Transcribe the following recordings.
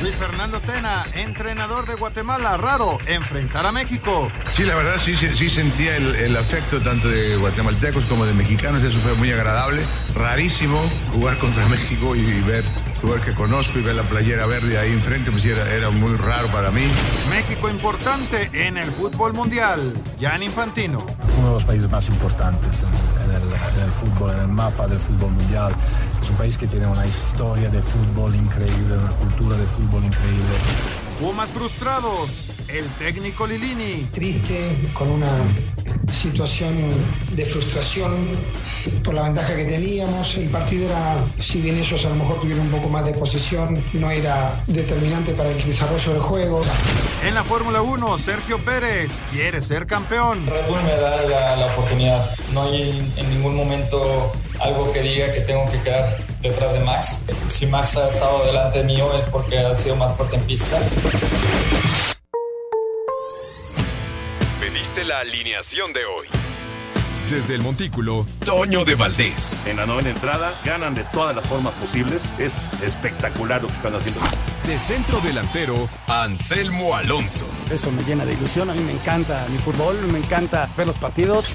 Luis Fernando Tena, entrenador de Guatemala. Raro enfrentar a México. Sí, la verdad sí, sí, sí sentía el, el afecto tanto de guatemaltecos como de mexicanos. Eso fue muy agradable. Rarísimo jugar contra México y, y ver jugar que conozco y ver la playera verde ahí enfrente, pues era, era muy raro para mí. México importante en el fútbol mundial. Jan Infantino. Uno de los países más importantes en, en, el, en, el, fútbol, en el mapa del fútbol mundial. Es un país que tiene una historia de fútbol increíble, una cultura de fútbol increíble. Pumas frustrados. El técnico Lilini. Triste, con una situación de frustración por la ventaja que teníamos. El partido era, si bien ellos a lo mejor tuvieron un poco más de posesión, no era determinante para el desarrollo del juego. En la Fórmula 1, Sergio Pérez quiere ser campeón. Red Bull me da la, la oportunidad. No hay en ningún momento algo que diga que tengo que quedar detrás de Max. Si Max ha estado delante mío es porque ha sido más fuerte en pista. Pediste la alineación de hoy. Desde el Montículo, Toño de Valdés. En la novena entrada, ganan de todas las formas posibles. Es espectacular lo que están haciendo. De centro delantero, Anselmo Alonso. Eso me llena de ilusión. A mí me encanta mi fútbol, me encanta ver los partidos.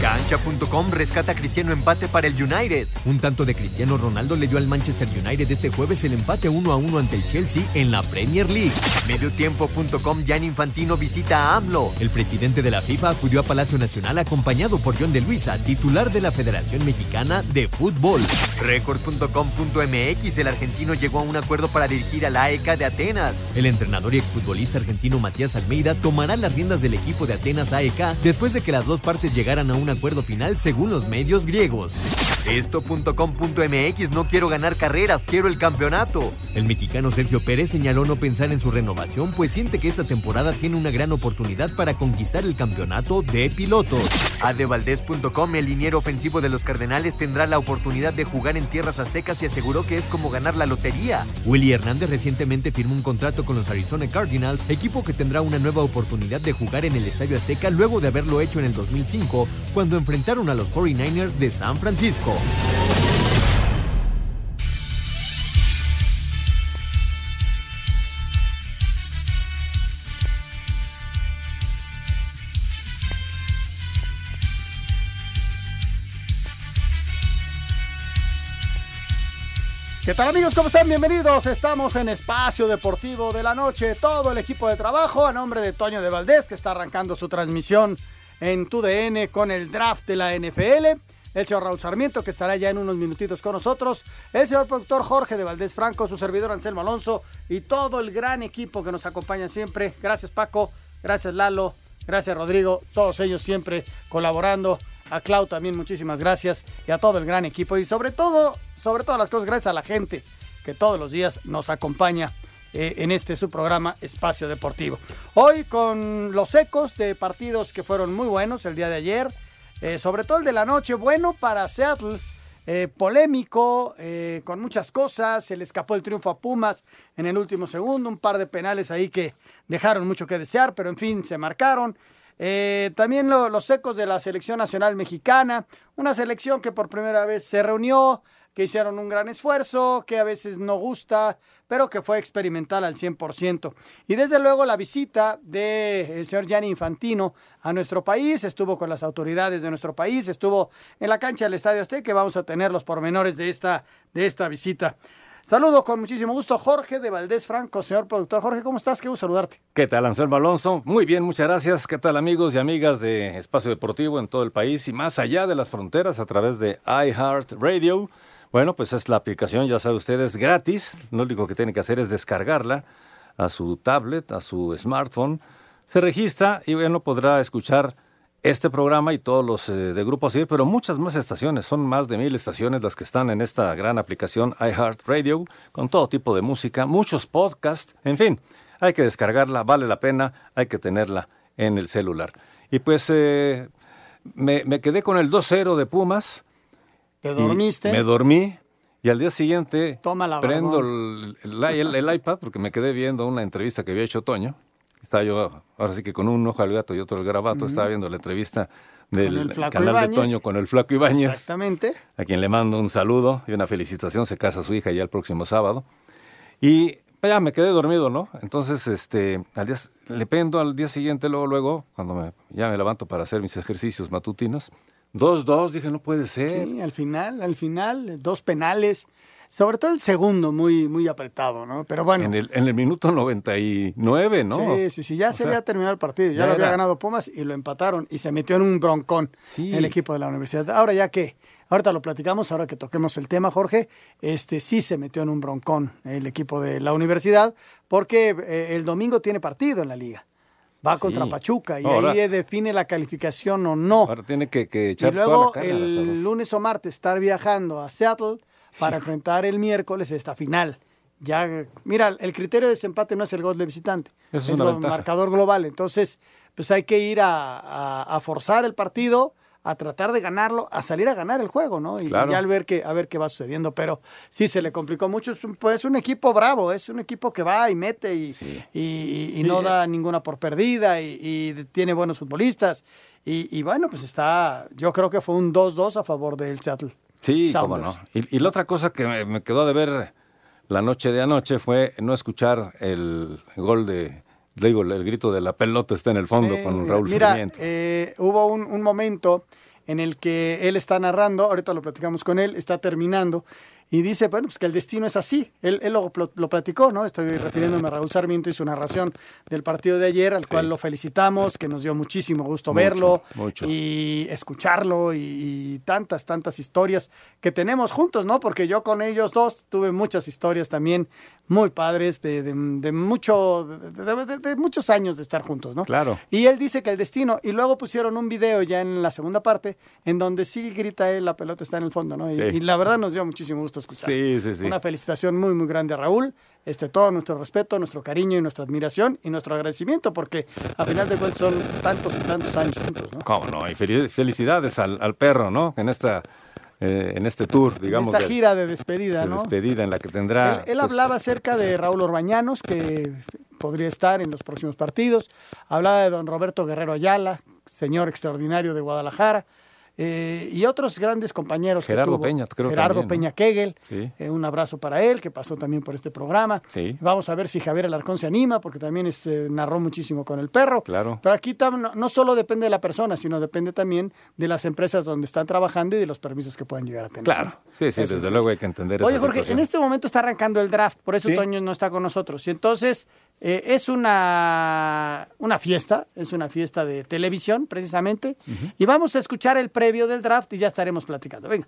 Cancha.com rescata a Cristiano empate para el United. Un tanto de Cristiano Ronaldo le dio al Manchester United este jueves el empate 1 a 1 ante el Chelsea en la Premier League. Mediotiempo.com Jan Infantino visita a AMLO. El presidente de la FIFA acudió a Palacio Nacional acompañado por John de Luisa, titular de la Federación Mexicana de Fútbol. Record.com.mx El argentino llegó a un acuerdo para dirigir a la AEK de Atenas. El entrenador y exfutbolista argentino Matías Almeida tomará las riendas del equipo de Atenas AEK después de que las dos partes llegaran a acuerdo final según los medios griegos. Esto.com.mx no quiero ganar carreras, quiero el campeonato. El mexicano Sergio Pérez señaló no pensar en su renovación, pues siente que esta temporada tiene una gran oportunidad para conquistar el campeonato de pilotos. Adevaldez.com, el liniero ofensivo de los Cardenales, tendrá la oportunidad de jugar en tierras aztecas y aseguró que es como ganar la lotería. Willy Hernández recientemente firmó un contrato con los Arizona Cardinals, equipo que tendrá una nueva oportunidad de jugar en el Estadio Azteca luego de haberlo hecho en el 2005, cuando enfrentaron a los 49ers de San Francisco. ¿Qué tal amigos? ¿Cómo están? Bienvenidos. Estamos en Espacio Deportivo de la Noche. Todo el equipo de trabajo a nombre de Toño de Valdés, que está arrancando su transmisión en TUDN con el draft de la NFL. El señor Raúl Sarmiento, que estará ya en unos minutitos con nosotros. El señor productor Jorge de Valdés Franco, su servidor Anselmo Alonso y todo el gran equipo que nos acompaña siempre. Gracias Paco, gracias Lalo, gracias Rodrigo, todos ellos siempre colaborando. A Clau también muchísimas gracias y a todo el gran equipo y sobre todo, sobre todas las cosas, gracias a la gente que todos los días nos acompaña eh, en este su programa Espacio Deportivo. Hoy con los ecos de partidos que fueron muy buenos el día de ayer, eh, sobre todo el de la noche, bueno para Seattle, eh, polémico, eh, con muchas cosas, se le escapó el triunfo a Pumas en el último segundo, un par de penales ahí que dejaron mucho que desear, pero en fin, se marcaron. También lo, los ecos de la selección nacional mexicana, una selección que por primera vez se reunió, que hicieron un gran esfuerzo, que a veces no gusta, pero que fue experimental al 100%. Y desde luego la visita del señor Gianni Infantino a nuestro país, estuvo con las autoridades de nuestro país, estuvo en la cancha del Estadio Azteca, que vamos a tener los pormenores de esta, de esta visita. Saludo con muchísimo gusto Jorge de Valdés Franco, señor productor. Jorge, ¿cómo estás? Qué gusto saludarte. ¿Qué tal, Anselmo Alonso? Muy bien, muchas gracias. ¿Qué tal, amigos y amigas de Espacio Deportivo en todo el país y más allá de las fronteras a través de iHeartRadio? Bueno, pues es la aplicación, ya saben ustedes, gratis. Lo único que tienen que hacer es descargarla a su tablet, a su smartphone. Se registra y bueno, podrá escuchar este programa y todos los eh, de Grupo así, pero muchas más estaciones, son más de mil estaciones las que están en esta gran aplicación iHeartRadio, con todo tipo de música, muchos podcasts, en fin, hay que descargarla, vale la pena, hay que tenerla en el celular. Y pues eh, me, me, quedé con el 2-0 de Pumas. ¿Te dormiste? Me dormí. Y al día siguiente Toma prendo el, el, el, iPad porque me quedé viendo una entrevista que había hecho Toño estaba yo, ahora sí que con un ojo al gato y otro al garabato, estaba viendo la entrevista del canal de Toño con el Flaco Ibáñez. Exactamente. A quien le mando un saludo y una felicitación. Se casa su hija ya el próximo sábado. Y ya me quedé dormido, ¿no? Entonces, este, al día, le pendo al día siguiente, luego, luego, cuando me, ya me levanto para hacer mis ejercicios matutinos. Dos, dos, dije, no puede ser. Sí, al final, al final, dos penales. Sobre todo el segundo, muy, muy apretado, ¿no? Pero bueno. En el, en el minuto 99, ¿no? Sí, sí, sí, ya se había terminado el partido, ya, lo había ganado Pumas y lo empataron y se metió en un broncón el equipo de la universidad. Ahora ya que, ahorita lo platicamos, ahora que toquemos el tema, Jorge, este sí se metió en un broncón el equipo de la universidad porque eh, el domingo tiene partido en la liga va contra Pachuca y ahí define la calificación o no. Ahora tiene que, que echar Y luego el lunes o martes estar viajando a Seattle para enfrentar el miércoles esta final. Ya, mira, el criterio de desempate no es el gol de visitante, es, el marcador global. Entonces, pues hay que ir a, forzar el partido, a tratar de ganarlo, a salir a ganar el juego, ¿no? Y, ya al ver que, a ver qué va sucediendo. Pero sí se le complicó mucho. Es un, pues, un equipo bravo, es un equipo que va y mete y, y, no da ninguna por perdida y, tiene buenos futbolistas. Y, bueno, pues está, yo creo que fue un 2-2 a favor del Seattle. Sí, cómo no. Y, la otra cosa que me, quedó de ver la noche de anoche fue no escuchar el gol de, digo, el grito de la pelota está en el fondo con Raúl mira, eh, hubo un, un, momento en el que él está narrando, ahorita lo platicamos con él, está terminando, y dice, bueno, pues que el destino es así. Él, él lo, lo, platicó, ¿no? Estoy refiriéndome a Raúl Sarmiento y su narración del partido de ayer, al cual lo felicitamos, que nos dio muchísimo gusto verlo y escucharlo y, tantas, tantas historias que tenemos juntos, ¿no? Porque yo con ellos dos tuve muchas historias también muy padres de, de, mucho, de, muchos años de estar juntos, ¿no? Claro. Y él dice que el destino, y luego pusieron un video ya en la segunda parte, en donde sí grita él, la pelota está en el fondo, ¿no? y la verdad nos dio muchísimo gusto escuchar. Sí, sí, sí. Una felicitación muy, muy grande a Raúl. Este, todo nuestro respeto, nuestro cariño y nuestra admiración y nuestro agradecimiento, porque a final de cuentas son tantos y tantos años juntos, ¿no? Cómo no, y felicidades al, perro, ¿no? En esta eh, en este tour, digamos. esta gira de despedida, ¿no? despedida en la que tendrá. Él, pues, hablaba acerca de Raúl Orbañanos, que podría estar en los próximos partidos. Hablaba de don Roberto Guerrero Ayala, señor extraordinario de Guadalajara. Eh, y otros grandes compañeros. Gerardo Peña, creo Gerardo Peña Kegel, eh, un abrazo para él, que pasó también por este programa. Vamos a ver si Javier Alarcón se anima, porque también es, eh, narró muchísimo con el perro. Claro. Pero aquí no, no, solo depende de la persona, sino depende también de las empresas donde están trabajando y de los permisos que puedan llegar a tener. Claro, sí, sí, desde luego hay que entender Oye, Jorge, en este momento está arrancando el draft, por eso Toño no está con nosotros. Y entonces eh, es una, una fiesta, es una fiesta de televisión precisamente, y vamos a escuchar el previo del draft y ya estaremos platicando. Venga.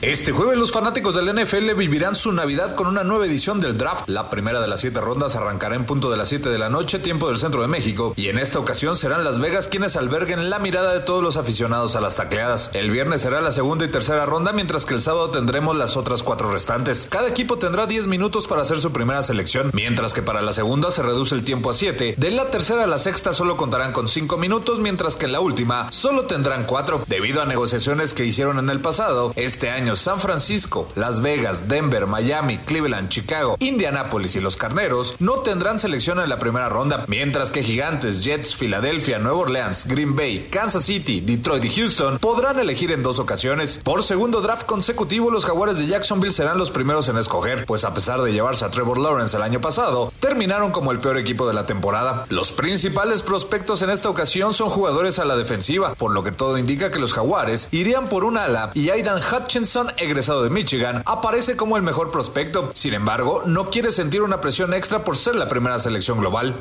Este jueves los fanáticos del NFL vivirán su Navidad con una nueva edición del draft. La primera de las siete rondas arrancará en punto de las 7 de la noche, tiempo del centro de México, y en esta ocasión serán Las Vegas quienes alberguen la mirada de todos los aficionados a las tacleadas. El viernes será la segunda y tercera ronda, mientras que el sábado tendremos las otras cuatro restantes. Cada equipo tendrá 10 minutos para hacer su primera selección, mientras que para la segunda se reduce el tiempo a 7. De la tercera a la sexta solo contarán con 5 minutos, mientras que en la última solo tendrán 4. Debido a negociaciones que hicieron en el pasado, este año San Francisco, Las Vegas, Denver, Miami, Cleveland, Chicago, Indianapolis y los Carneros no tendrán selección en la primera ronda, mientras que Gigantes, Jets, Filadelfia, Nueva Orleans, Green Bay, Kansas City, Detroit y Houston podrán elegir en dos ocasiones. Por segundo draft consecutivo, los Jaguares de Jacksonville serán los primeros en escoger, pues a pesar de llevarse a Trevor Lawrence el año pasado, terminaron como el peor equipo de la temporada. Los principales prospectos en esta ocasión son jugadores a la defensiva, por lo que todo indica que los Jaguares irían por un ala y Aidan Hutchinson, egresado de Michigan, aparece como el mejor prospecto. Sin embargo, no quiere sentir una presión extra por ser la primera selección global.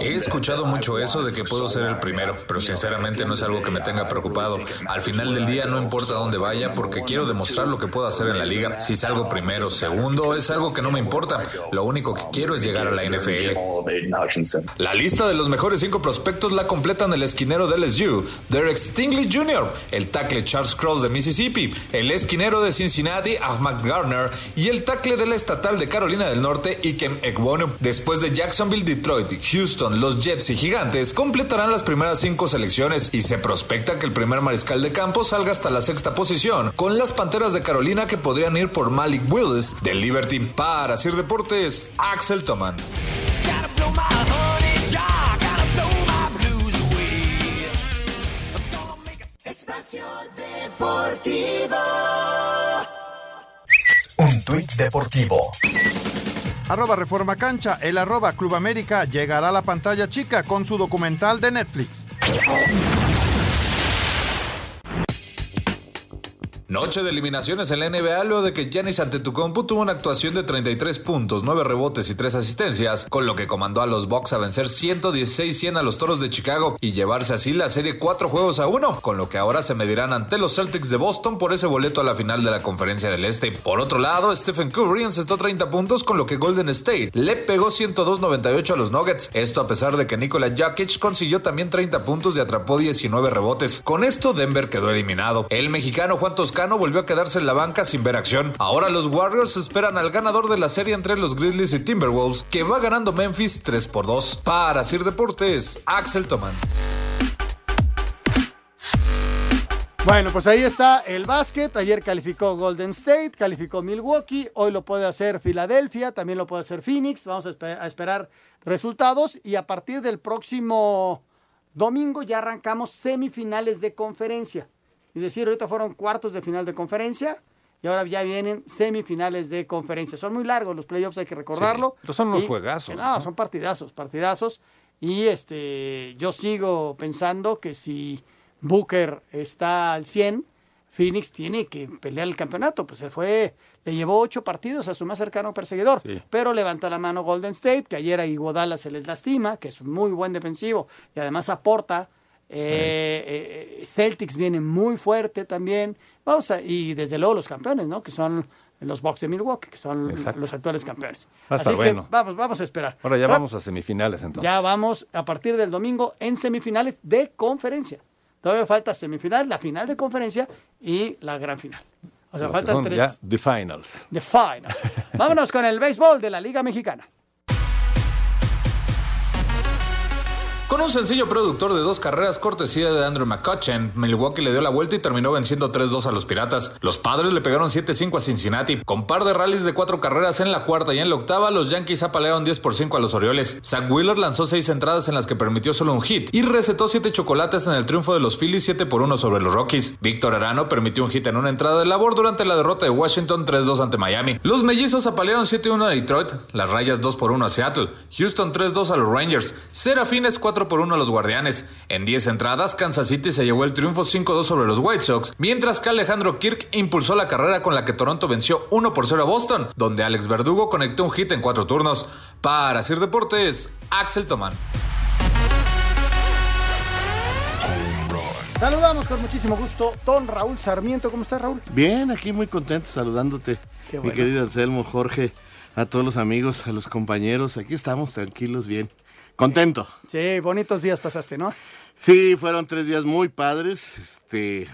He escuchado mucho eso de que puedo ser el primero, pero sinceramente no es algo que me tenga preocupado. Al final del día no importa dónde vaya porque quiero demostrar lo que puedo hacer en la liga. Si salgo primero, segundo, es algo que no me importa. Lo único que quiero es llegar a la NFL. La lista de los mejores cinco prospectos la completan el esquinero del LSU, Derek Stingley Jr., el tackle Charles Cross de Mississippi, el esquinero de Cincinnati, Ahmad Garner, y el tackle de la estatal de Carolina del Norte, Ikem Ekwonu. Después de Jacksonville, Detroit, Houston, los Jets y Gigantes, completarán las primeras cinco selecciones y se prospecta que el primer mariscal de campo salga hasta la sexta posición, con las Panteras de Carolina que podrían ir por Malik Willis de Liberty. Para Sir Deportes, Axel Toman. Deportivo. Un tuit deportivo. Arroba Reforma Cancha, el arroba Club América llegará a la pantalla chica con su documental de Netflix. Noche de eliminaciones en la NBA luego de que Giannis Antetokounmpo tuvo una actuación de 33 puntos, 9 rebotes y 3 asistencias, con lo que comandó a los Bucks a vencer 116-100 a los Toros de Chicago y llevarse así la serie 4 juegos a 1, con lo que ahora se medirán ante los Celtics de Boston por ese boleto a la final de la Conferencia del Este. Por otro lado, Stephen Curry encestó 30 puntos, con lo que Golden State le pegó 102-98 a los Nuggets. Esto a pesar de que Nikola Jokic consiguió también 30 puntos y atrapó 19 rebotes. Con esto, Denver quedó eliminado. El mexicano Juan Toscano volvió a quedarse en la banca sin ver acción. Ahora los Warriors esperan al ganador de la serie entre los Grizzlies y Timberwolves, que va ganando Memphis 3 por 2. Para Sir Deportes, Axel Toman. Bueno, pues ahí está el básquet. Ayer calificó Golden State, calificó Milwaukee. Hoy lo puede hacer Filadelfia, también lo puede hacer Phoenix. Vamos a esperar resultados. Y a partir del próximo domingo ya arrancamos semifinales de conferencia. Es decir, ahorita fueron cuartos de final de conferencia y ahora ya vienen semifinales de conferencia. Son muy largos los playoffs, hay que recordarlo. Sí, pero son unos Y- juegazos, No, ¿no? son partidazos, partidazos. Y este, yo sigo pensando que si Booker está al 100, Phoenix tiene que pelear el campeonato. Pues se fue, le llevó ocho partidos a su más cercano perseguidor. Pero levanta la mano Golden State, que ayer a Iguodala se les lastima, que es un muy buen defensivo y además aporta. Eh, eh, Celtics viene muy fuerte también. Vamos a, y desde luego los campeones, ¿no? Que son los Bucks de Milwaukee, que son Exacto. los actuales campeones. Va a estar Así que bueno. vamos, vamos a esperar. Ahora ya Ahora, vamos a semifinales entonces. ya vamos a partir del domingo en semifinales de conferencia. Todavía falta semifinal, la final de conferencia y la gran final. O sea, Lo faltan tres. ya the finals. The final. Vámonos con el béisbol de la Liga Mexicana. Con un sencillo productor de dos carreras cortesía de Andrew McCutcheon, Milwaukee le dio la vuelta y terminó venciendo 3-2 a los Piratas. Los Padres le pegaron 7-5 a Cincinnati. Con par de rallies de cuatro carreras en la cuarta y en la octava, los Yankees apalearon 10 por 5 a los Orioles. Zach Wheeler lanzó seis entradas en las que permitió solo un hit y recetó siete chocolates en el triunfo de los Phillies 7 por 1 sobre los Rockies. Víctor Arano permitió un hit en una entrada de labor durante la derrota de Washington 3-2 ante Miami. Los mellizos apalearon 7-1 a Detroit, las rayas 2 por 1 a Seattle, Houston 3-2 a los Rangers, Serafines 4 por 1 a los Guardianes. En 10 entradas, Kansas City se llevó el triunfo 5-2 sobre los White Sox, mientras que Alejandro Kirk impulsó la carrera con la que Toronto venció 1 por 0 a Boston, donde Alex Verdugo conectó un hit en cuatro turnos. Para Sir Deportes, Axel Toman. Saludamos con muchísimo gusto don Raúl Sarmiento. ¿Cómo estás, Raúl? Bien, aquí muy contento saludándote, Qué mi querido Anselmo, Jorge, a todos los amigos, a los compañeros. Aquí estamos tranquilos, bien. Contento. Sí, bonitos días pasaste, ¿no? Sí, fueron tres días muy padres. Este,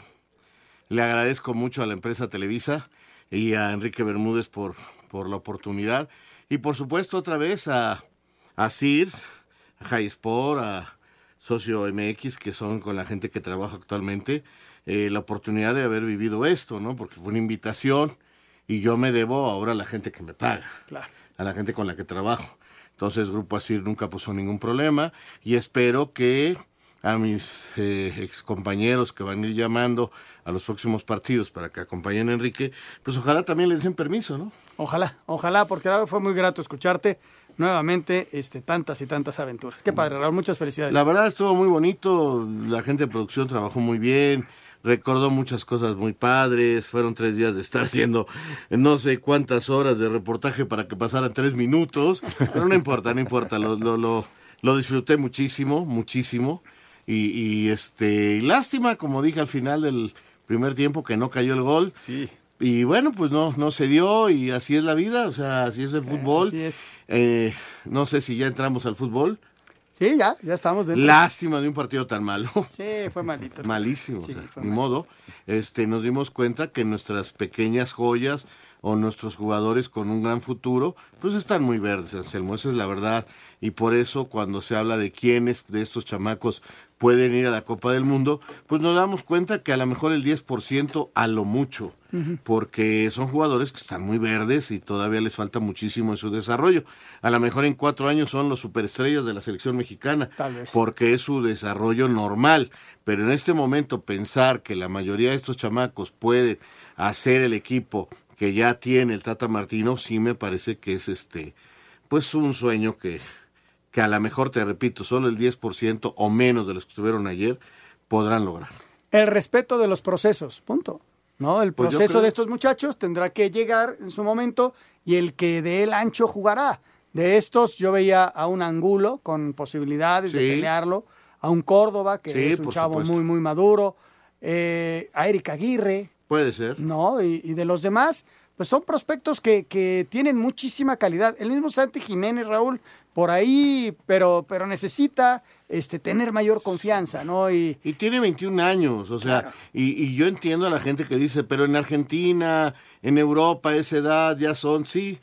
le agradezco mucho a la empresa Televisa y a Enrique Bermúdez por, por la oportunidad. Y por supuesto otra vez a, a CIR, a High Sport, a Socio MX, que son con la gente que trabajo actualmente, eh, la oportunidad de haber vivido esto, ¿no? Porque fue una invitación y yo me debo ahora a la gente que me paga Claro. a la gente con la que trabajo. Entonces, Grupo Asir nunca puso ningún problema y espero que a mis eh, excompañeros que van a ir llamando a los próximos partidos para que acompañen a Enrique, pues ojalá también le den permiso, ¿no? Ojalá, ojalá, porque fue muy grato escucharte nuevamente este, tantas y tantas aventuras. Qué padre, Raúl, muchas felicidades. La verdad estuvo muy bonito, la gente de producción trabajó muy bien, recordó muchas cosas muy padres, fueron tres días de estar haciendo no sé cuántas horas de reportaje para que pasaran tres minutos, pero no importa, no importa, lo, lo, lo, lo disfruté muchísimo, muchísimo, y, y este, lástima, como dije al final del primer tiempo, que no cayó el gol. Sí. Y bueno, pues no, no se dio y así es la vida, o sea, así es el fútbol. así es. Eh, no sé si ya entramos al fútbol. Sí, ya, ya estamos dentro. Lástima de un partido tan malo. Sí, fue malito. Malísimo, Sí, o sea, fue ni malito. modo. Este, nos dimos cuenta que nuestras pequeñas joyas o nuestros jugadores con un gran futuro, pues están muy verdes, Anselmo, esa es la verdad. Y por eso cuando se habla de quiénes de estos chamacos pueden ir a la Copa del Mundo, pues nos damos cuenta que a lo mejor el 10% a lo mucho porque son jugadores que están muy verdes y todavía les falta muchísimo en su desarrollo. A lo mejor en cuatro años son los superestrellas de la selección mexicana, Tal vez. porque es su desarrollo normal. Pero en este momento pensar que la mayoría de estos chamacos pueden hacer el equipo que ya tiene el Tata Martino, sí me parece que es este, pues un sueño que, que a lo mejor, te repito, solo el 10% o menos de los que estuvieron ayer podrán lograr. El respeto de los procesos, punto. ¿No? El Pues proceso creo- de estos muchachos tendrá que llegar en su momento y el que de él ancho jugará. De estos yo veía a un Angulo con posibilidades de pelearlo, a un Córdoba que Sí, es un chavo supuesto. muy muy maduro, eh, a Eric Aguirre, Puede ser. ¿no? Y, y de los demás, pues son prospectos que, que tienen muchísima calidad. El mismo Santi Jiménez, Raúl, por ahí, pero, pero necesita este, tener mayor confianza, ¿no? Y, Y tiene 21 años, o sea, y, y yo entiendo a la gente que dice, pero en Argentina, en Europa, esa edad ya son, sí,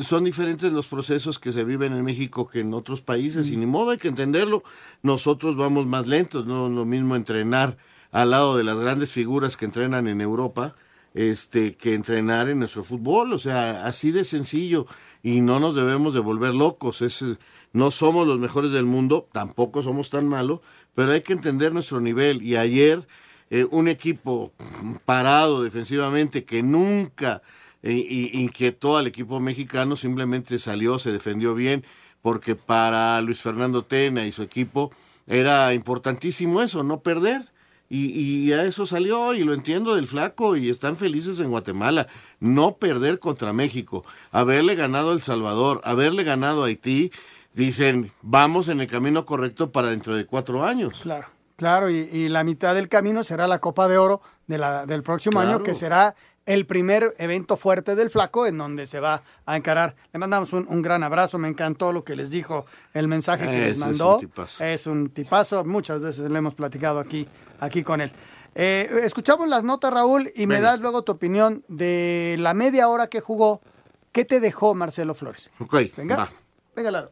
son diferentes los procesos que se viven en México que en otros países, y ni modo hay que entenderlo. Nosotros vamos más lentos, no es lo mismo entrenar al lado de las grandes figuras que entrenan en Europa, este, que entrenar en nuestro fútbol, o sea, así de sencillo, y no nos debemos de volver locos, no somos los mejores del mundo, tampoco somos tan malos, pero hay que entender nuestro nivel, y ayer eh, un equipo parado defensivamente que nunca eh, inquietó al equipo mexicano, simplemente salió, se defendió bien, porque para Luis Fernando Tena y su equipo era importantísimo eso, no perder. Y, y a eso salió, y lo entiendo del flaco, y están felices en Guatemala. No perder contra México, haberle ganado a El Salvador, haberle ganado a Haití, dicen, vamos en el camino correcto para dentro de cuatro años. Claro, claro, y, y la mitad del camino será la Copa de Oro de la, del próximo año, que será el primer evento fuerte del flaco en donde se va a encarar. Le mandamos un, un gran abrazo, me encantó lo que les dijo, el mensaje que les es mandó. un tipazo. Es un tipazo, muchas veces lo hemos platicado aquí, aquí con él. Eh, escuchamos las notas, Raúl, y me das luego tu opinión de la media hora que jugó. ¿Qué te dejó Marcelo Flores? Ok, Venga, va. venga, Lalo.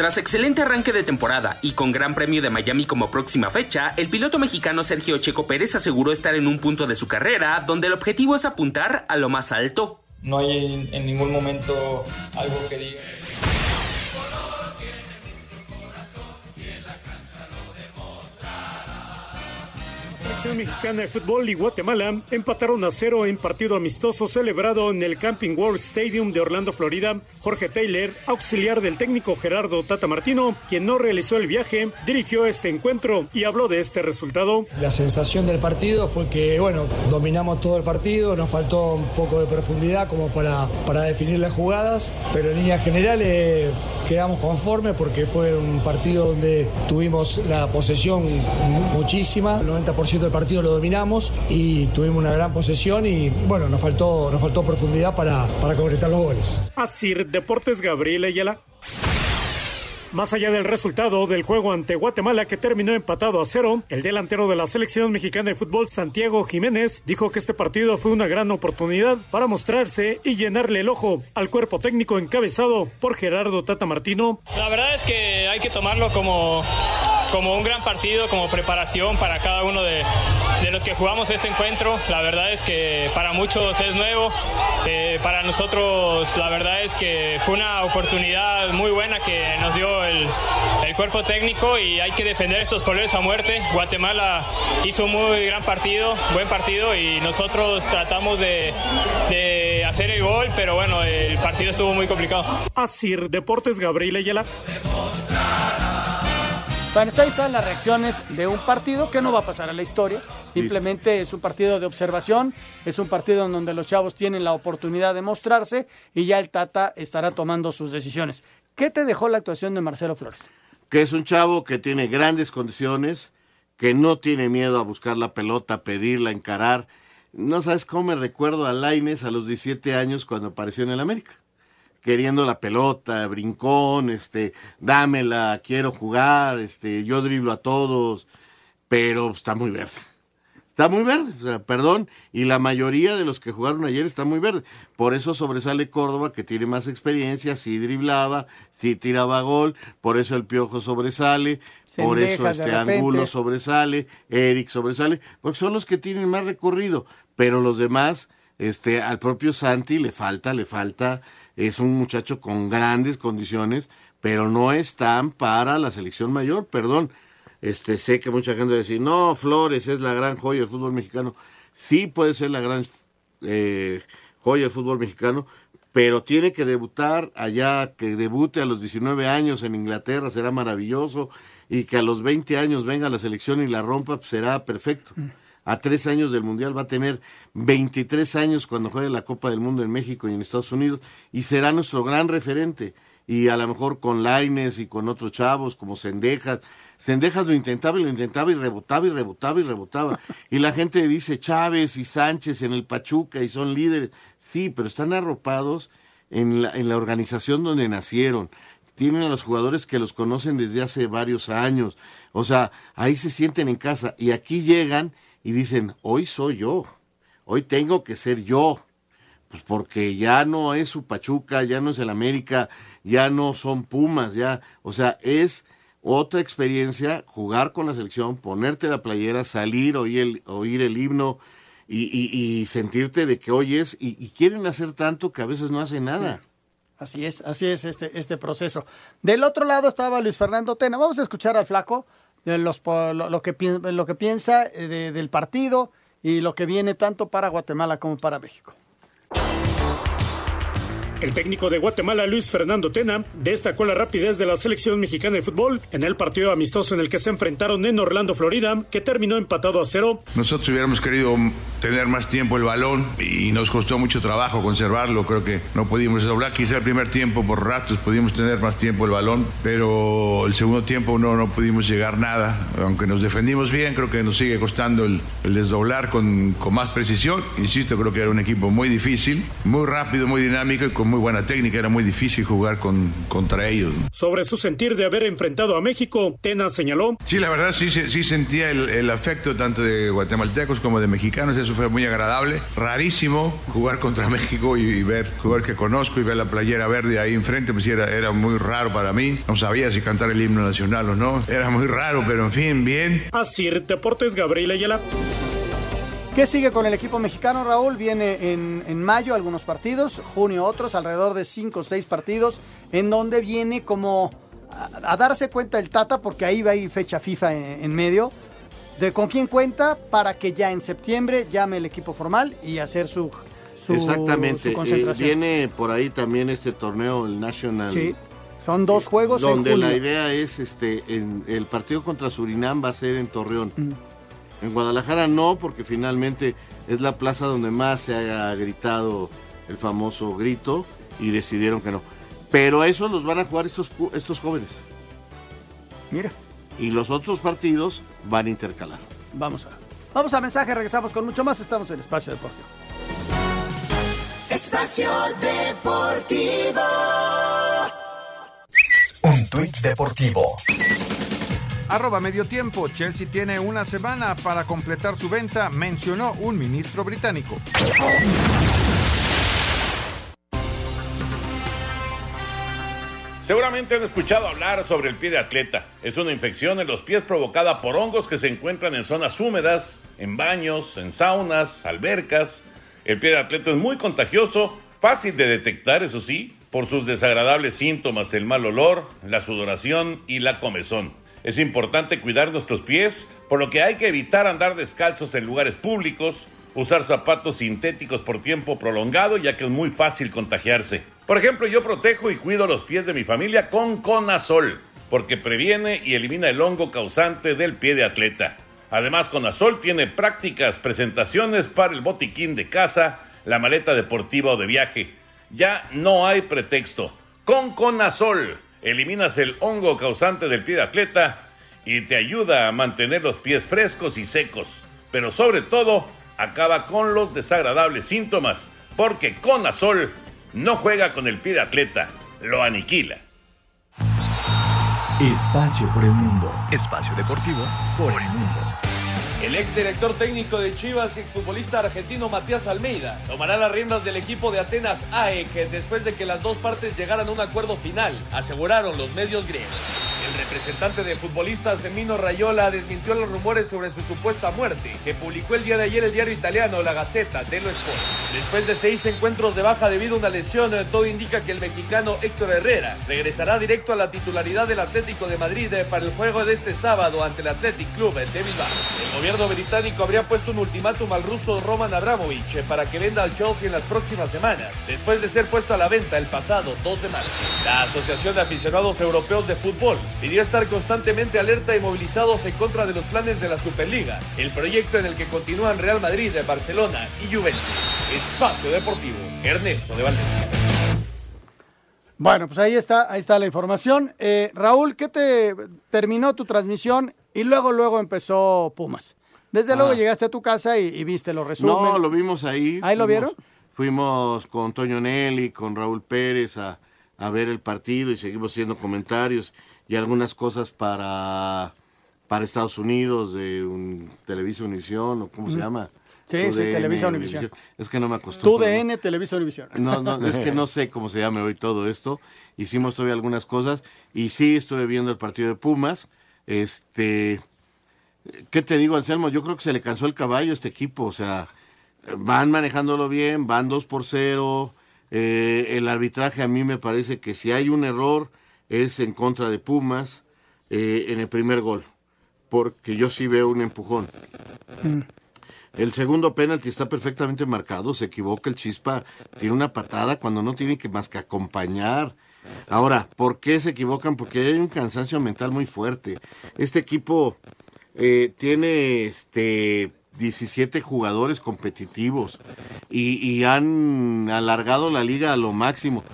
Tras excelente arranque de temporada y con Gran Premio de Miami como próxima fecha, el piloto mexicano Sergio Checo Pérez aseguró estar en un punto de su carrera donde el objetivo es apuntar a lo más alto. No hay en, ningún momento algo que diga. Selección mexicana de fútbol y Guatemala empataron a cero en partido amistoso celebrado en el Camping World Stadium de Orlando, Florida. Jorge Taylor, auxiliar del técnico Gerardo Tata Martino, quien no realizó el viaje, dirigió este encuentro y habló de este resultado. La sensación del partido fue que, bueno, dominamos todo el partido, nos faltó un poco de profundidad como para, para definir las jugadas, pero en líneas generales quedamos conformes porque fue un partido donde tuvimos la posesión muchísima, el 90% del partido lo dominamos y tuvimos una gran posesión y, bueno, nos faltó, nos faltó profundidad para, para concretar los goles. Asir Deportes Gabriel Ayala. Más allá del resultado del juego ante Guatemala que terminó empatado a cero, el delantero de la selección mexicana de fútbol Santiago Jiménez dijo que este partido fue una gran oportunidad para mostrarse y llenarle el ojo al cuerpo técnico encabezado por Gerardo Tata Martino. La verdad es que hay que tomarlo como como un gran partido, como preparación para cada uno de, de los que jugamos este encuentro. La verdad es que para muchos es nuevo, eh, para nosotros la verdad es que fue una oportunidad muy buena que nos dio el, el cuerpo técnico y hay que defender estos colores a muerte. Guatemala hizo un muy gran partido, buen partido y nosotros tratamos de, de hacer el gol, pero bueno, el partido estuvo muy complicado. Asir Deportes Gabriel Ayala. Bueno, ahí están las reacciones de un partido que no va a pasar a la historia. Simplemente es un partido de observación, es un partido en donde los chavos tienen la oportunidad de mostrarse y ya el Tata estará tomando sus decisiones. ¿Qué te dejó la actuación de Marcelo Flores? Que es un chavo que tiene grandes condiciones, que no tiene miedo a buscar la pelota, pedirla, encarar. No sabes cómo me recuerdo a Laines a los 17 años cuando apareció en el América queriendo la pelota, brincón, este, dámela, quiero jugar, este, yo driblo a todos, pero está muy verde. Está muy verde, o sea, perdón, y la mayoría de los que jugaron ayer está muy verde. Por eso sobresale Córdoba, que tiene más experiencia, sí driblaba, sí tiraba gol, por eso el Piojo sobresale, por eso este Angulo sobresale, Eric sobresale, porque son los que tienen más recorrido, pero los demás, este, al propio Santi le falta, le falta es un muchacho con grandes condiciones, pero no están para la selección mayor, perdón. Este, sé que mucha gente va a decir, no, Flores es la gran joya del fútbol mexicano. Sí puede ser la gran eh, joya del fútbol mexicano, pero tiene que debutar allá, que debute a los 19 años en Inglaterra, será maravilloso, y que a los 20 años venga la selección y la rompa, pues será perfecto a tres años del Mundial, va a tener 23 años cuando juegue la Copa del Mundo en México y en Estados Unidos, y será nuestro gran referente. Y a lo mejor con Laines y con otros chavos como Cendejas. Cendejas lo intentaba y lo intentaba y rebotaba y rebotaba y rebotaba. Y la gente dice Chávez y Sánchez en el Pachuca y son líderes. Sí, pero están arropados en la, en la organización donde nacieron. Tienen a los jugadores que los conocen desde hace varios años. O sea, ahí se sienten en casa y aquí llegan y dicen, hoy soy yo, hoy tengo que ser yo, pues porque ya no es su Pachuca, ya no es el América, ya no son Pumas, ya, o sea, es otra experiencia jugar con la selección, ponerte la playera, salir, oír el, oír el himno y, y, sentirte de que oyes y, y, quieren hacer tanto que a veces no hacen nada. Así es, así es este, este proceso. Del otro lado estaba Luis Fernando Tena. Vamos a escuchar al flaco de los, lo, que, lo que piensa de, del partido y lo que viene tanto para Guatemala como para México. El técnico de Guatemala, Luis Fernando Tena, destacó la rapidez de la selección mexicana de fútbol en el partido amistoso en el que se enfrentaron en Orlando, Florida, que terminó empatado a cero. Nosotros hubiéramos querido tener más tiempo el balón y nos costó mucho trabajo conservarlo. Creo que no pudimos doblar. Quizá el primer tiempo por ratos pudimos tener más tiempo el balón, pero el segundo tiempo no, no pudimos llegar nada. Aunque nos defendimos bien, creo que nos sigue costando el, el desdoblar con, con más precisión. Insisto, creo que era un equipo muy difícil, muy rápido, muy dinámico y con muy buena técnica, era muy difícil jugar con, contra ellos. Sobre su sentir de haber enfrentado a México, Tena señaló. Sí, la verdad sí, sí sentía el, el afecto tanto de guatemaltecos como de mexicanos, eso fue muy agradable. Rarísimo jugar contra México y, y ver, jugar que conozco y ver la playera verde ahí enfrente, pues era, era muy raro para mí. No sabía si cantar el himno nacional o no. Era muy raro, pero en fin, bien. Así, Deportes Gabriel Ayala. ¿Qué sigue con el equipo mexicano, Raúl? Viene en, en mayo algunos partidos, junio otros, alrededor de 5 o 6 partidos, en donde viene como a, a, darse cuenta el Tata, porque ahí va a ir fecha FIFA en, en, medio, de con quién cuenta para que ya en septiembre llame el equipo formal y hacer su, su, Exactamente. su concentración. Eh, viene por ahí también este torneo, el National. Sí. Son dos juegos donde en junio. la idea es este en, el partido contra Surinam va a ser en Torreón. Mm. En Guadalajara no, porque finalmente es la plaza donde más se ha gritado el famoso grito y decidieron que no. Pero a eso los van a jugar estos, estos jóvenes. Mira. Y los otros partidos van a intercalar. Vamos a, vamos a mensaje, regresamos con mucho más. Estamos en Espacio Deportivo. Espacio Deportivo. Un tuit deportivo. Arroba medio tiempo. Chelsea tiene una semana para completar su venta, mencionó un ministro británico. Seguramente han escuchado hablar sobre el pie de atleta. Es una infección en los pies provocada por hongos que se encuentran en zonas húmedas, en baños, en saunas, albercas. El pie de atleta es muy contagioso, fácil de detectar, eso sí, por sus desagradables síntomas, el mal olor, la sudoración y la comezón. Es importante cuidar nuestros pies, por lo que hay que evitar andar descalzos en lugares públicos, usar zapatos sintéticos por tiempo prolongado, ya que es muy fácil contagiarse. Por ejemplo, yo protejo y cuido los pies de mi familia con Conazol, porque previene y elimina el hongo causante del pie de atleta. Además, Conazol tiene prácticas presentaciones para el botiquín de casa, la maleta deportiva o de viaje. Ya no hay pretexto. Con Conazol eliminas el hongo causante del pie de atleta y te ayuda a mantener los pies frescos y secos. Pero sobre todo, acaba con los desagradables síntomas, porque Conazol no juega con el pie de atleta, lo aniquila. Espacio por el mundo. Espacio deportivo por el mundo. El exdirector técnico de Chivas y exfutbolista argentino Matías Almeida tomará las riendas del equipo de Atenas AEK después de que las dos partes llegaran a un acuerdo final, aseguraron los medios griegos. El representante de futbolistas Emino Rayola desmintió los rumores sobre su supuesta muerte que publicó el día de ayer el diario italiano La Gaceta dello Sport. Después de seis encuentros de baja debido a una lesión, todo indica que el mexicano Héctor Herrera regresará directo a la titularidad del Atlético de Madrid para el juego de este sábado ante el Athletic Club de Bilbao. El gobierno británico habría puesto un ultimátum al ruso Roman Abramovich para que venda al Chelsea en las próximas semanas, después de ser puesto a la venta el pasado 2 de marzo. La Asociación de Aficionados Europeos de Fútbol pidió estar constantemente alerta y movilizados en contra de los planes de la Superliga, el proyecto en el que continúan Real Madrid, Barcelona y Juventus. Espacio Deportivo, Ernesto de Valdés. Bueno, pues ahí está, ahí está la información. Eh, Raúl, ¿qué te terminó tu transmisión y luego, luego empezó Pumas? Desde luego Ah. llegaste a tu casa y, y viste los resúmenes. No, lo vimos ahí. ¿Ahí lo Fuimos- vieron? Fuimos con Toño Nelly, con Raúl Pérez a, a ver el partido y seguimos haciendo comentarios y algunas cosas para, para Estados Unidos de un, Televisa Univisión o cómo se llama. Sí, sí, Televisa Univisión. Es que no me acostumbro. Tu DN, Televisa Univisión. No, no, es que no sé cómo se llame hoy todo esto. Hicimos todavía algunas cosas y sí estuve viendo el partido de Pumas. Este, ¿qué te digo, Anselmo? Yo creo que se le cansó el caballo a este equipo. O sea, van manejándolo bien, van 2 por 0. Eh, el arbitraje a mí me parece que si hay un error es en contra de Pumas eh, en el primer gol. Porque yo sí veo un empujón. El segundo penalti está perfectamente marcado, se equivoca el Chispa, tiene una patada cuando no tiene que más que acompañar. Ahora, ¿por qué se equivocan? Porque hay un cansancio mental muy fuerte. Este equipo eh, tiene este 17 jugadores competitivos y, y han alargado la liga a lo máximo.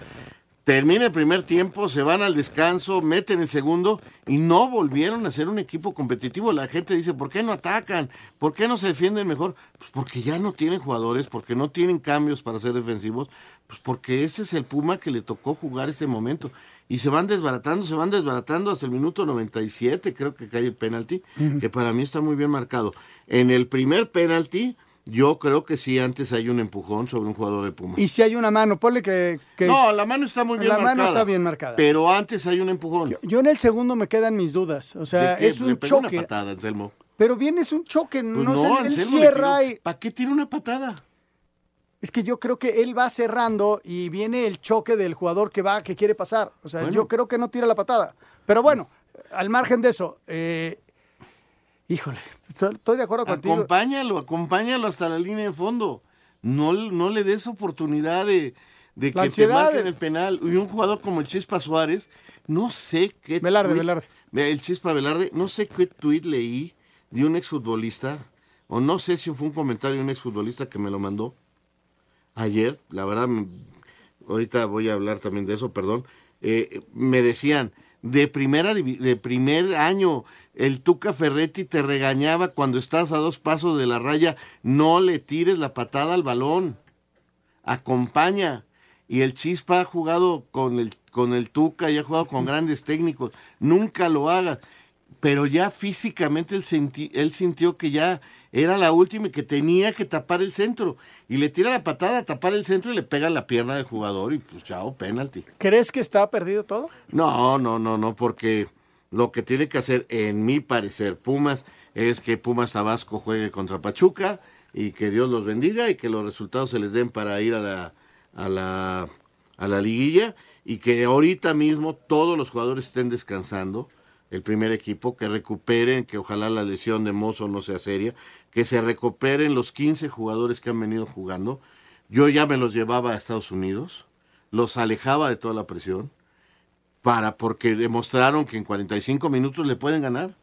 Termina el primer tiempo, se van al descanso, meten el segundo y no volvieron a ser un equipo competitivo. La gente dice, ¿por qué no atacan? ¿Por qué no se defienden mejor? Pues porque ya no tienen jugadores, porque no tienen cambios para ser defensivos, pues porque ese es el Puma que le tocó jugar este momento. Y se van desbaratando, se van desbaratando hasta el minuto 97, creo que cae el penalti, que para mí está muy bien marcado. En el primer penalti, yo creo que sí, antes hay un empujón sobre un jugador de Puma. Y si hay una mano, ponle que... que- No, la mano está muy bien La marcada. mano está bien marcada. Pero antes hay un empujón. Yo en el segundo me quedan mis dudas. O sea, es un choque. una patada, Anselmo. Pero bien es un choque, Pues no, no, sé, él cierra y... ¿Para qué tiene una patada? Es que yo creo que él va cerrando y viene el choque del jugador que va, que quiere pasar. O sea, Bueno. yo creo que no tira la patada. Pero bueno, al margen de eso, eh, híjole, estoy, de acuerdo contigo. Acompáñalo, acompáñalo hasta la línea de fondo. No, no le des oportunidad de, de que te marquen el penal. Y un jugador como el Chispa Suárez, no sé qué. Velarde, tuit- Velarde. Ve, El Chispa Velarde, no sé qué tuit leí de un exfutbolista, o no sé si fue un comentario de un exfutbolista que me lo mandó ayer. La verdad, ahorita voy a hablar también de eso, perdón. Eh, me decían, de primera de primer año, el Tuca Ferretti te regañaba cuando estás a dos pasos de la raya, no le tires la patada al balón, acompaña. Y el Chispa ha jugado con el, con el Tuca y ha jugado con grandes técnicos, nunca lo hagas. pero ya físicamente él, senti- él sintió que ya era la última y que tenía que tapar el centro. Y le tira la patada a tapar el centro y le pega la pierna del jugador y pues chao, penalti. ¿Crees que está perdido todo? No, no, no, no, porque lo que tiene que hacer, en mi parecer, Pumas, es que Pumas Tabasco juegue contra Pachuca y que Dios los bendiga y que los resultados se les den para ir a la, a la, a la liguilla y que ahorita mismo todos los jugadores estén descansando, el primer equipo, que recuperen, que ojalá la lesión de Mozo no sea seria, que se recuperen los 15 jugadores que han venido jugando. Yo ya me los llevaba a Estados Unidos, los alejaba de toda la presión para porque demostraron que en 45 minutos le pueden ganar.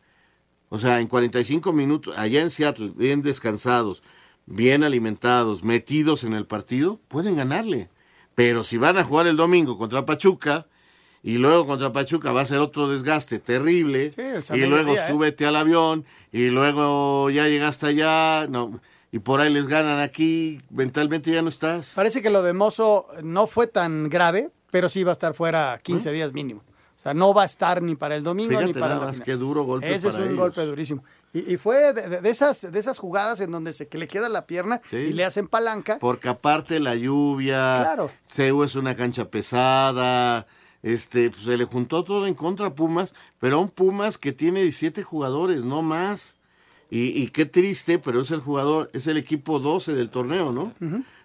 O sea, en 45 minutos, allá en Seattle, bien descansados, bien alimentados, metidos en el partido, pueden ganarle. Pero si van a jugar el domingo contra Pachuca, y luego contra Pachuca va a ser otro desgaste terrible, y luego ¿eh? súbete al avión, y luego ya llegaste allá, no, y por ahí les ganan aquí, mentalmente ya no estás. Parece que lo de Mozo no fue tan grave, pero sí va a estar fuera 15 días mínimo. O sea, no va a estar ni para el domingo Fíjate ni para nada la más, final. qué duro golpe Ese es un ellos. golpe durísimo. Y, y fue de, de- esas, de esas jugadas en donde se que le queda la pierna Sí. y le hacen palanca. Porque aparte la lluvia, Claro. CEU es una cancha pesada, este, pues, se le juntó todo en contra a Pumas, pero a un Pumas que tiene 17 jugadores, no más. Y, y qué triste, pero es el jugador, es el equipo 12 del torneo, ¿no?